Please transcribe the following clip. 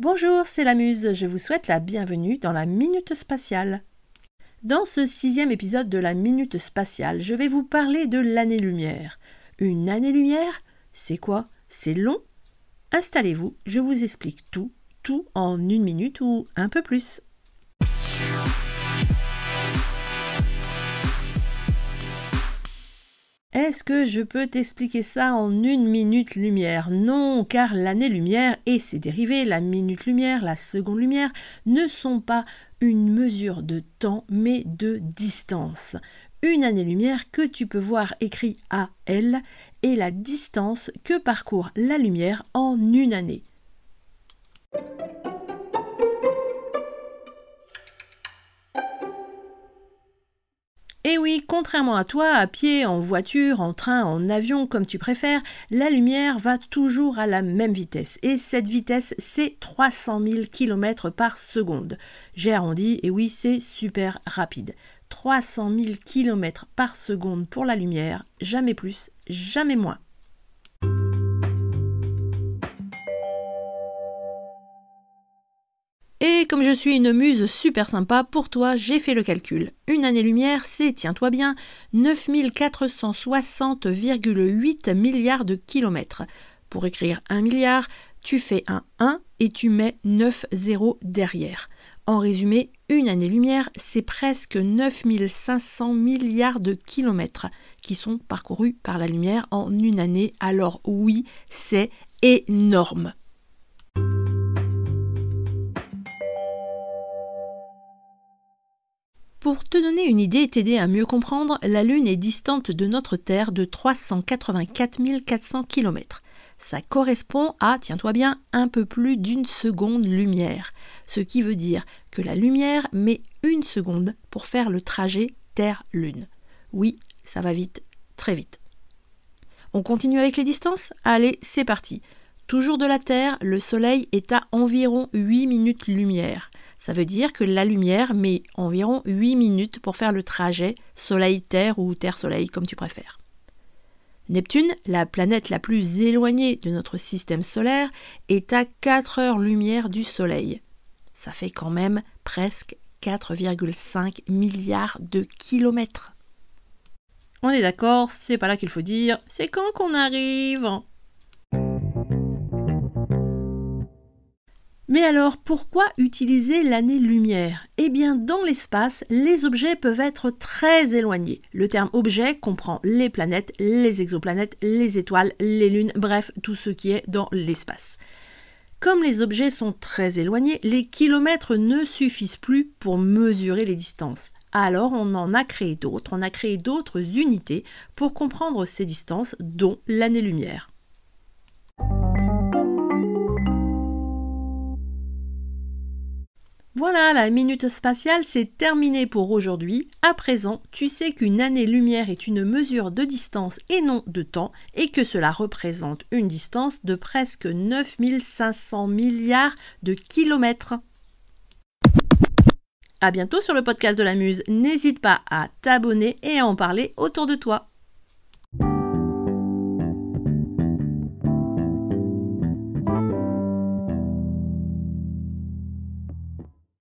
Bonjour, c'est la Muse, je vous souhaite la bienvenue dans la Minute Spatiale. Dans ce sixième épisode de la Minute Spatiale, je vais vous parler de l'année-lumière. Une année-lumière C'est quoi? C'est long? Installez-vous, je vous explique tout, tout en une minute ou un peu plus. Est-ce que je peux t'expliquer ça en une minute lumière? Non, car l'année-lumière et ses dérivés, la minute-lumière, la seconde-lumière, ne sont pas une mesure de temps, mais de distance. Une année-lumière que tu peux voir écrit AL est la distance que parcourt la lumière en une année. Et oui, contrairement à toi, à pied, en voiture, en train, en avion, comme tu préfères, la lumière va toujours à la même vitesse. Et cette vitesse, c'est 300 000 km par seconde. J'ai arrondi, et oui, c'est super rapide. 300 000 km par seconde pour la lumière, jamais plus, jamais moins. Comme je suis une muse super sympa, pour toi, j'ai fait le calcul. Une année-lumière, c'est, tiens-toi bien, 9460,8 milliards de kilomètres. Pour écrire 1 milliard, tu fais un 1 et tu mets 9 zéros derrière. En résumé, une année-lumière, c'est presque 9500 milliards de kilomètres qui sont parcourus par la lumière en une année. Alors oui, c'est énorme. Pour te donner une idée et t'aider à mieux comprendre, la Lune est distante de notre Terre de 384 400 km. Ça correspond à, tiens-toi bien, un peu plus d'une seconde lumière. Ce qui veut dire que la lumière met une seconde pour faire le trajet Terre-Lune. Oui, ça va vite, très vite. On continue avec les distances? Allez, c'est parti. Toujours de la Terre, le Soleil est à environ 8 minutes lumière. Ça veut dire que la lumière met environ 8 minutes pour faire le trajet Soleil-Terre ou Terre-Soleil comme tu préfères. Neptune, la planète la plus éloignée de notre système solaire, est à 4 heures-lumière du Soleil. Ça fait quand même presque 4,5 milliards de kilomètres. On est d'accord, c'est pas là qu'il faut dire, c'est quand qu'on arrive Mais alors, pourquoi utiliser l'année-lumière Eh bien, dans l'espace, les objets peuvent être très éloignés. Le terme objet comprend les planètes, les exoplanètes, les étoiles, les lunes, bref, tout ce qui est dans l'espace. Comme les objets sont très éloignés, les kilomètres ne suffisent plus pour mesurer les distances. Alors on en a créé d'autres, on a créé d'autres unités pour comprendre ces distances, dont l'année-lumière. Voilà, la minute spatiale, c'est terminé pour aujourd'hui. À présent, tu sais qu'une année-lumière est une mesure de distance et non de temps, et que cela représente une distance de presque 9500 milliards de kilomètres. À bientôt sur le podcast de la Muse. N'hésite pas à t'abonner et à en parler autour de toi.